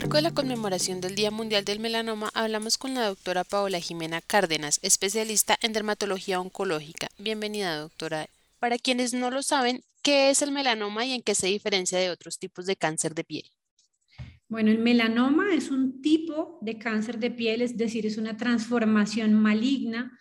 marco de la conmemoración del Día Mundial del Melanoma, hablamos con la doctora Paola Jimena Cárdenas, especialista en dermatología oncológica. Bienvenida, doctora. Para quienes no lo saben, ¿qué es el melanoma y en qué se diferencia de otros tipos de cáncer de piel? Bueno, el melanoma es un tipo de cáncer de piel, es decir, es una transformación maligna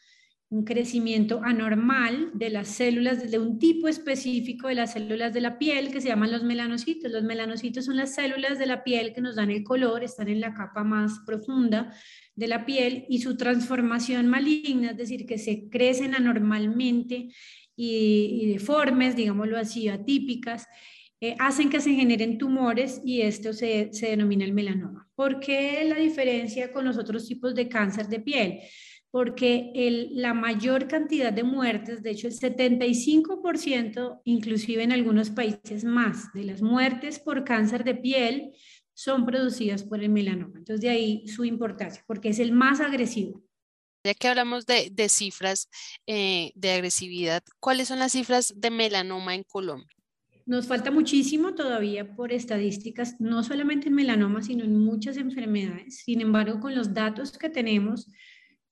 un crecimiento anormal de las células, de un tipo específico de las células de la piel que se llaman los melanocitos. Los melanocitos son las células de la piel que nos dan el color, están en la capa más profunda de la piel y su transformación maligna, es decir, que se crecen anormalmente y, deformes, digámoslo así, atípicas, eh, hacen que se generen tumores y esto se, se denomina el melanoma. ¿Por qué la diferencia con los otros tipos de cáncer de piel? Porque la mayor cantidad de muertes, de hecho el 75%, inclusive en algunos países más, de las muertes por cáncer de piel son producidas por el melanoma. Entonces de ahí su importancia, porque es el más agresivo. Ya que hablamos de, cifras eh, de agresividad, ¿cuáles son las cifras de melanoma en Colombia? Nos falta muchísimo todavía por estadísticas, no solamente en melanoma, sino en muchas enfermedades. Sin embargo, con los datos que tenemos,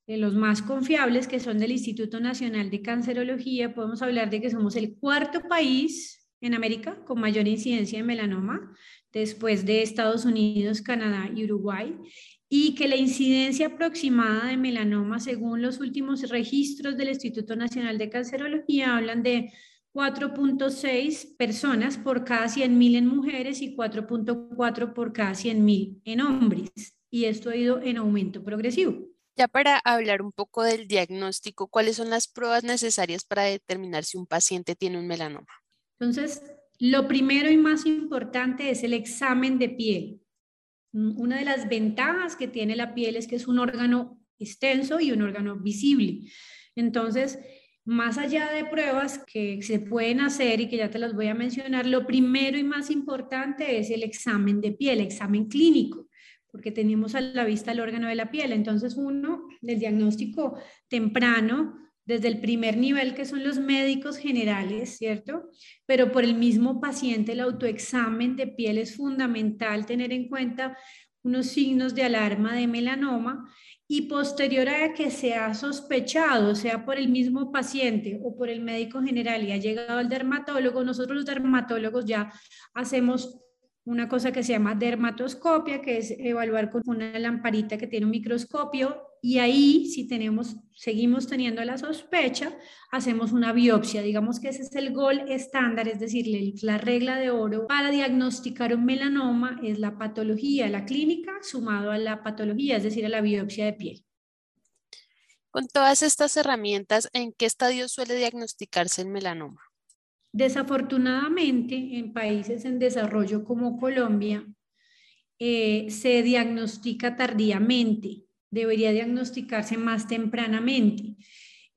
de los más confiables, que son del Instituto Nacional de Cancerología, podemos hablar de que somos el cuarto país en América con mayor incidencia de melanoma, después de Estados Unidos, Canadá y Uruguay, y que la incidencia aproximada de melanoma, según los últimos registros del Instituto Nacional de Cancerología, hablan de 4.6 personas por cada 100.000 en mujeres y 4.4 por cada 100.000 en hombres. Y esto ha ido en aumento progresivo. Ya para hablar un poco del diagnóstico, ¿cuáles son las pruebas necesarias para determinar si un paciente tiene un melanoma? Entonces, lo primero y más importante es el examen de piel. Mm, una de las ventajas que tiene la piel es que es un órgano extenso y un órgano visible. Entonces, más allá de pruebas que se pueden hacer y que ya te las voy a mencionar, lo primero y más importante es el examen de piel, examen clínico porque tenemos a la vista el órgano de la piel. Entonces, uno, el diagnóstico temprano, desde el primer nivel, que son los médicos generales, ¿cierto? Pero por el mismo paciente, el autoexamen de piel es fundamental tener en cuenta unos signos de alarma de melanoma y posterior a que se ha sospechado, sea por el mismo paciente o por el médico general y ha llegado al dermatólogo, nosotros los dermatólogos ya hacemos una cosa que se llama dermatoscopia, que es evaluar con una lamparita que tiene un microscopio y ahí si tenemos, seguimos teniendo la sospecha, hacemos una biopsia. Digamos que ese es el gol estándar, es decir, la regla de oro para diagnosticar un melanoma es la patología, la clínica sumado a la patología, es decir, a la biopsia de piel. Con todas estas herramientas, ¿en qué estadio suele diagnosticarse el melanoma? Desafortunadamente, en países en desarrollo como Colombia, eh, se diagnostica tardíamente, debería diagnosticarse más tempranamente.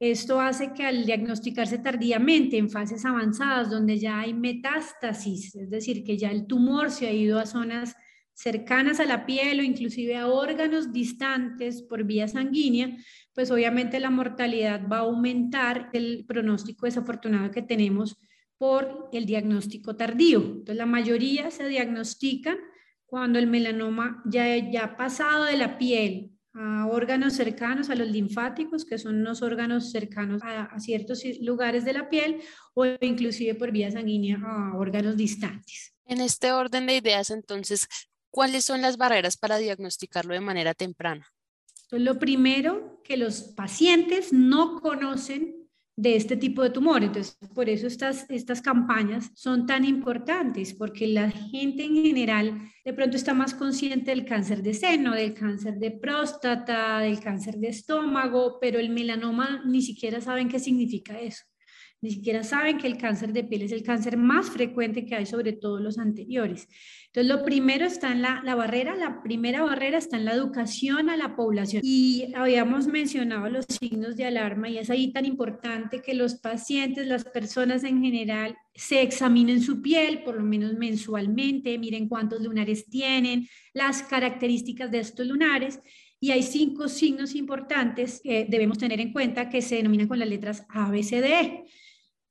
Esto hace que al diagnosticarse tardíamente en fases avanzadas, donde ya hay metástasis, es decir, que ya el tumor se ha ido a zonas cercanas a la piel o inclusive a órganos distantes por vía sanguínea, pues obviamente la mortalidad va a aumentar el pronóstico desafortunado que tenemos por el diagnóstico tardío. Entonces, la mayoría se diagnostican cuando el melanoma ya, ya ha pasado de la piel a órganos cercanos a los linfáticos, que son unos órganos cercanos a, a, ciertos lugares de la piel, o inclusive por vía sanguínea a órganos distantes. En este orden de ideas, entonces, ¿cuáles son las barreras para diagnosticarlo de manera temprana? Entonces, lo primero, que los pacientes no conocen de este tipo de tumor. Entonces, por eso estas, estas campañas son tan importantes, porque la gente en general de pronto está más consciente del cáncer de seno, del cáncer de próstata, del cáncer de estómago, pero el melanoma ni siquiera saben qué significa eso. Ni siquiera saben que el cáncer de piel es el cáncer más frecuente que hay sobre todos los anteriores. Entonces, lo primero está en la, la, barrera, la primera barrera está en la educación a la población. Y habíamos mencionado los signos de alarma y es ahí tan importante que los pacientes, las personas en general, se examinen su piel por lo menos mensualmente, miren cuántos lunares tienen, las características de estos lunares. Y hay cinco signos importantes que debemos tener en cuenta que se denominan con las letras A, B, C, D, E.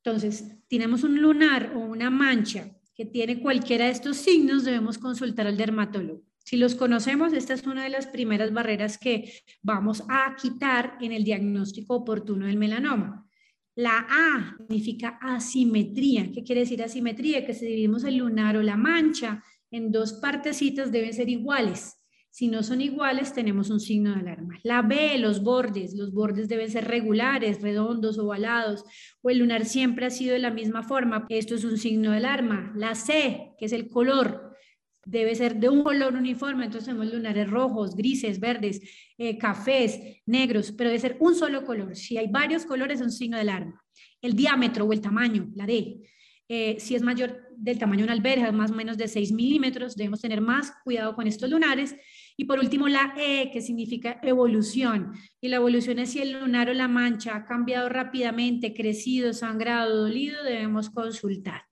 Entonces, tenemos un lunar o una mancha que tiene cualquiera de estos signos, debemos consultar al dermatólogo. Si los conocemos, esta es una de las primeras barreras que vamos a quitar en el diagnóstico oportuno del melanoma. La A significa asimetría. ¿Qué quiere decir asimetría? Que si dividimos el lunar o la mancha en dos partecitas deben ser iguales. Si no son iguales, tenemos un signo de alarma. La B, los bordes. Los bordes deben ser regulares, redondos, ovalados, o el lunar siempre ha sido de la misma forma. Esto es un signo de alarma. La C, que es el color, debe ser de un color uniforme. Entonces tenemos lunares rojos, grises, verdes, eh, cafés, negros, pero debe ser un solo color. Si hay varios colores, es un signo de alarma. El diámetro o el tamaño, la D. Eh, si es mayor del tamaño de una alberja, más o menos de 6 milímetros, debemos tener más cuidado con estos lunares. Y por último, la E, que significa evolución. Y la evolución es si el lunar o la mancha ha cambiado rápidamente, crecido, sangrado, dolido, debemos consultar.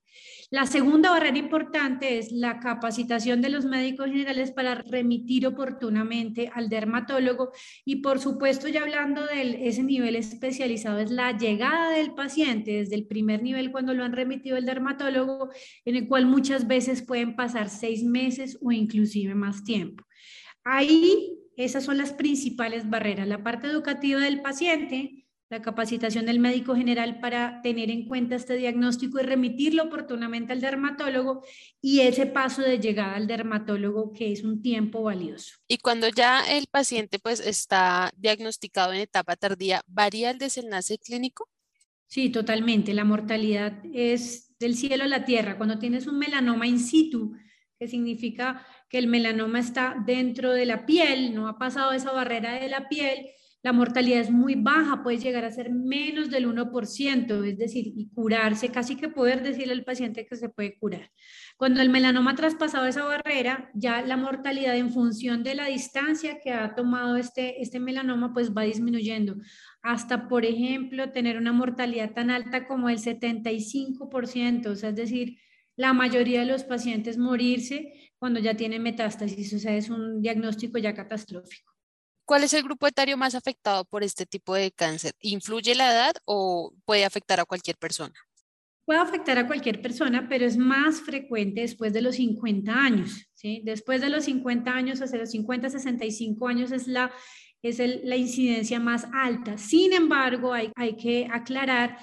La segunda barrera importante es la capacitación de los médicos generales para remitir oportunamente al dermatólogo y por supuesto ya hablando de ese nivel especializado es la llegada del paciente desde el primer nivel cuando lo han remitido el dermatólogo en el cual muchas veces pueden pasar seis meses o inclusive más tiempo. Ahí esas son las principales barreras, la parte educativa del paciente, la capacitación del médico general para tener en cuenta este diagnóstico y remitirlo oportunamente al dermatólogo y ese paso de llegada al dermatólogo que es un tiempo valioso. Y cuando ya el paciente pues está diagnosticado en etapa tardía, ¿varía el desenlace clínico? Sí, totalmente. La mortalidad es del cielo a la tierra. Cuando tienes un melanoma in situ, que significa que el melanoma está dentro de la piel, no ha pasado esa barrera de la piel, la mortalidad es muy baja, puede llegar a ser menos del 1%, es decir, y curarse, casi que poder decirle al paciente que se puede curar. Cuando el melanoma ha traspasado esa barrera, ya la mortalidad en función de la distancia que ha tomado este, este melanoma, pues va disminuyendo. Hasta, por ejemplo, tener una mortalidad tan alta como el 75%, o sea, es decir, la mayoría de los pacientes morirse cuando ya tienen metástasis, o sea, es un diagnóstico ya catastrófico. ¿Cuál es el grupo etario más afectado por este tipo de cáncer? ¿Influye la edad o puede afectar a cualquier persona? Puede afectar a cualquier persona, pero es más frecuente después de los 50 años. ¿sí? Después de los 50 años, hacia los 50, 65 años es la, es la incidencia más alta. Sin embargo, hay, hay que aclarar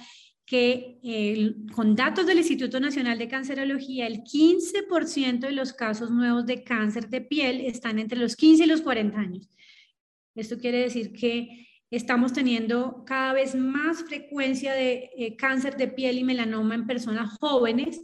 con datos del Instituto Nacional de Cancerología, el 15% de los casos nuevos de cáncer de piel están entre los 15 y los 40 años. Esto quiere decir que estamos teniendo cada vez más frecuencia de eh, cáncer de piel y melanoma en personas jóvenes,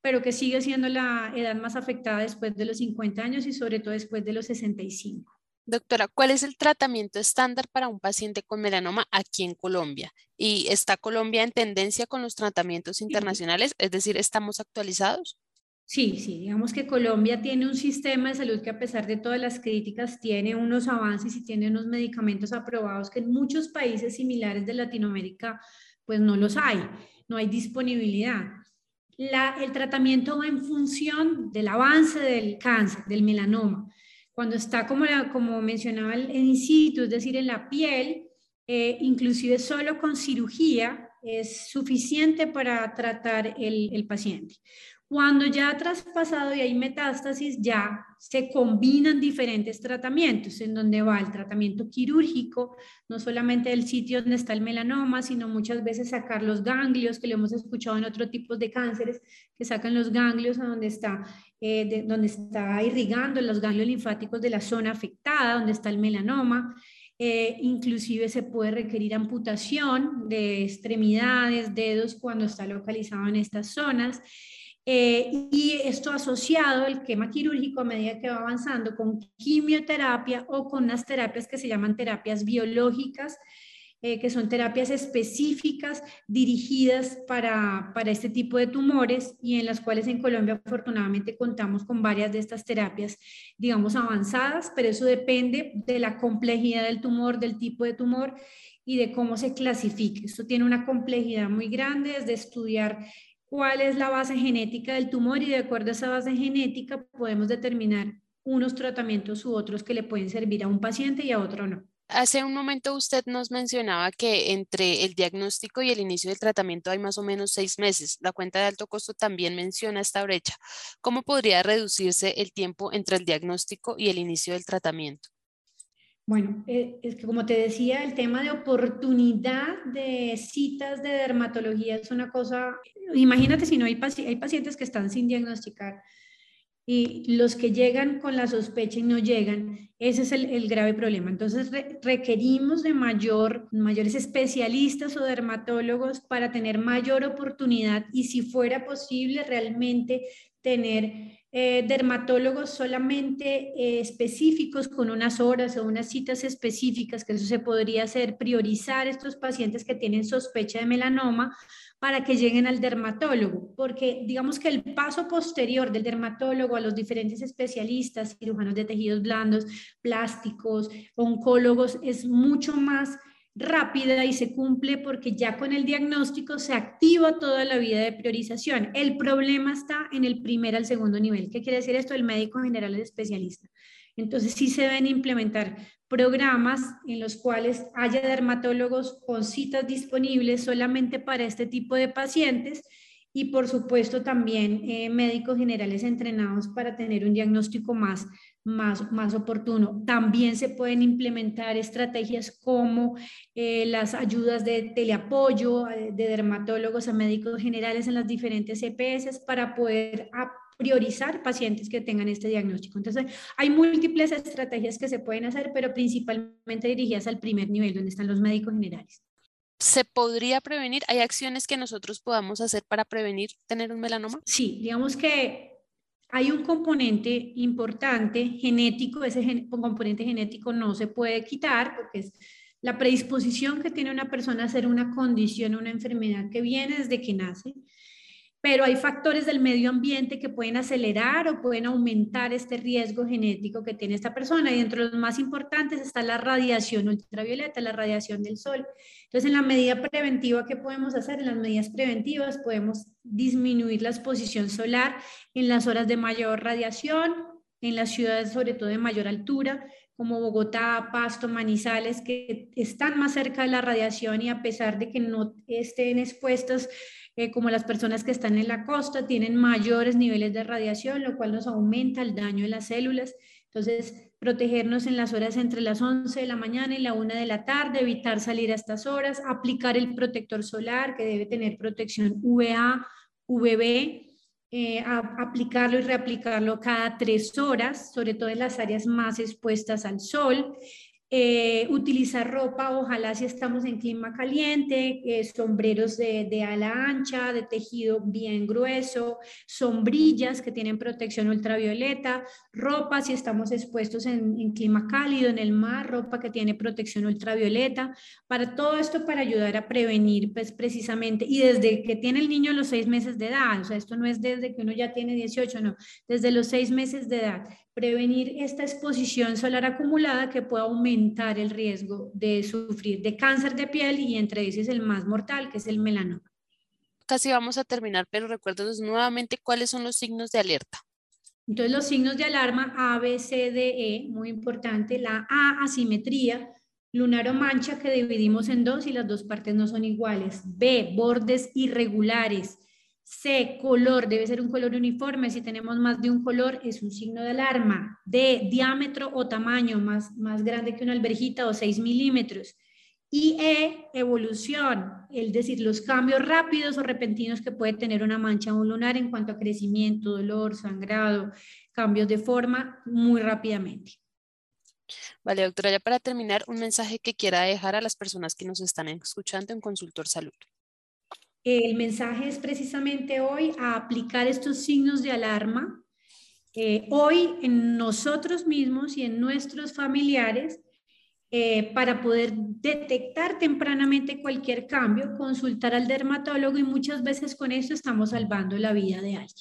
pero que sigue siendo la edad más afectada después de los 50 años y sobre todo después de los 65. Doctora, ¿cuál es el tratamiento estándar para un paciente con melanoma aquí en Colombia? ¿Y está Colombia en tendencia con los tratamientos internacionales? Es decir, ¿estamos actualizados? Sí, sí, digamos que Colombia tiene un sistema de salud que a pesar de todas las críticas tiene unos avances y tiene unos medicamentos aprobados que en muchos países similares de Latinoamérica pues no los hay, no hay disponibilidad. el tratamiento va en función del avance del cáncer, del melanoma. Cuando está como, como mencionaba el in situ, es decir, en la piel, eh, inclusive solo con cirugía es suficiente para tratar el, el paciente. Cuando ya ha traspasado y hay metástasis, ya se combinan diferentes tratamientos, en donde va el tratamiento quirúrgico, no solamente del sitio donde está el melanoma, sino muchas veces sacar los ganglios, que lo hemos escuchado en otros tipos de cánceres, que sacan los ganglios a donde está, eh, donde está irrigando los ganglios linfáticos de la zona afectada, donde está el melanoma. Eh, inclusive se puede requerir amputación de extremidades, dedos, cuando está localizado en estas zonas. Eh, y esto asociado al quema quirúrgico a medida que va avanzando con quimioterapia o con unas terapias que se llaman terapias biológicas, eh, que son terapias específicas dirigidas para, para este tipo de tumores y en las cuales en Colombia afortunadamente contamos con varias de estas terapias, digamos, avanzadas, pero eso depende de la complejidad del tumor, del tipo de tumor y de cómo se clasifique. Esto tiene una complejidad muy grande, es de estudiar cuál es la base genética del tumor y de acuerdo a esa base genética podemos determinar unos tratamientos u otros que le pueden servir a un paciente y a otro no. Hace un momento usted nos mencionaba que entre el diagnóstico y el inicio del tratamiento hay más o menos seis meses. La cuenta de alto costo también menciona esta brecha. ¿Cómo podría reducirse el tiempo entre el diagnóstico y el inicio del tratamiento? Bueno, eh, es que como te decía, el tema de oportunidad de citas de dermatología es una cosa, imagínate si no hay, hay pacientes que están sin diagnosticar y los que llegan con la sospecha y no llegan, ese es el, grave problema. Entonces requerimos de mayor, mayores especialistas o dermatólogos para tener mayor oportunidad y si fuera posible realmente tener eh, dermatólogos solamente eh, específicos con unas horas o unas citas específicas, que eso se podría hacer, priorizar estos pacientes que tienen sospecha de melanoma para que lleguen al dermatólogo, porque digamos que el paso posterior del dermatólogo a los diferentes especialistas, cirujanos de tejidos blandos, plásticos, oncólogos, es mucho más rápida y se cumple porque ya con el diagnóstico se activa toda la vida de priorización. El problema está en el primer al segundo nivel. ¿Qué quiere decir esto? El médico general es especialista. Entonces sí se deben implementar programas en los cuales haya dermatólogos con citas disponibles solamente para este tipo de pacientes y por supuesto también eh, médicos generales entrenados para tener un diagnóstico más, más, más oportuno. También se pueden implementar estrategias como eh, las ayudas de teleapoyo eh, de dermatólogos a médicos generales en las diferentes EPS para poder priorizar pacientes que tengan este diagnóstico. Entonces, hay múltiples estrategias que se pueden hacer, pero principalmente dirigidas al primer nivel, donde están los médicos generales. ¿Se podría prevenir? ¿Hay acciones que nosotros podamos hacer para prevenir tener un melanoma? Sí, digamos que hay un componente importante genético, ese componente genético no se puede quitar porque es la predisposición que tiene una persona a hacer una condición, una enfermedad que viene desde que nace pero hay factores del medio ambiente que pueden acelerar o pueden aumentar este riesgo genético que tiene esta persona. Y entre los más importantes está la radiación ultravioleta, la radiación del sol. Entonces, en la medida preventiva que podemos hacer, en las medidas preventivas podemos disminuir la exposición solar en las horas de mayor radiación, en las ciudades sobre todo de mayor altura, como Bogotá, Pasto, Manizales, que están más cerca de la radiación y a pesar de que no estén expuestos eh, como las personas que están en la costa, tienen mayores niveles de radiación, lo cual nos aumenta el daño de las células. Entonces, protegernos en las horas entre las 11 de la mañana y la 1 de la tarde, evitar salir a estas horas, aplicar el protector solar que debe tener protección UVA, UVB, eh, aplicarlo y reaplicarlo cada tres horas, sobre todo en las áreas más expuestas al sol. Eh, utilizar ropa, ojalá si estamos en clima caliente, eh, sombreros de, ala ancha, de tejido bien grueso, sombrillas que tienen protección ultravioleta, ropa si estamos expuestos en, clima cálido, en el mar, ropa que tiene protección ultravioleta, para todo esto para ayudar a prevenir pues precisamente, y desde que tiene el niño los seis meses de edad, o sea, esto no es desde que uno ya tiene 18, no, desde los seis meses de edad prevenir esta exposición solar acumulada que puede aumentar el riesgo de sufrir de cáncer de piel y entre ellos el más mortal, que es el melanoma. Casi vamos a terminar, pero recuérdanos nuevamente cuáles son los signos de alerta. Entonces, los signos de alarma A, B, C, D, E, muy importante. La A, asimetría, lunar o mancha que dividimos en dos y las dos partes no son iguales. B, bordes irregulares. C, color, debe ser un color uniforme. Si tenemos más de un color, es un signo de alarma. D, diámetro o tamaño, más, más grande que una alberjita o 6 milímetros. Y E, evolución, es decir, los cambios rápidos o repentinos que puede tener una mancha o lunar en cuanto a crecimiento, dolor, sangrado, cambios de forma muy rápidamente. Vale, doctora, ya para terminar, un mensaje que quiera dejar a las personas que nos están escuchando en Consultor Salud. El mensaje es precisamente hoy a aplicar estos signos de alarma, eh, hoy en nosotros mismos y en nuestros familiares, eh, para poder detectar tempranamente cualquier cambio, consultar al dermatólogo y muchas veces con esto estamos salvando la vida de alguien.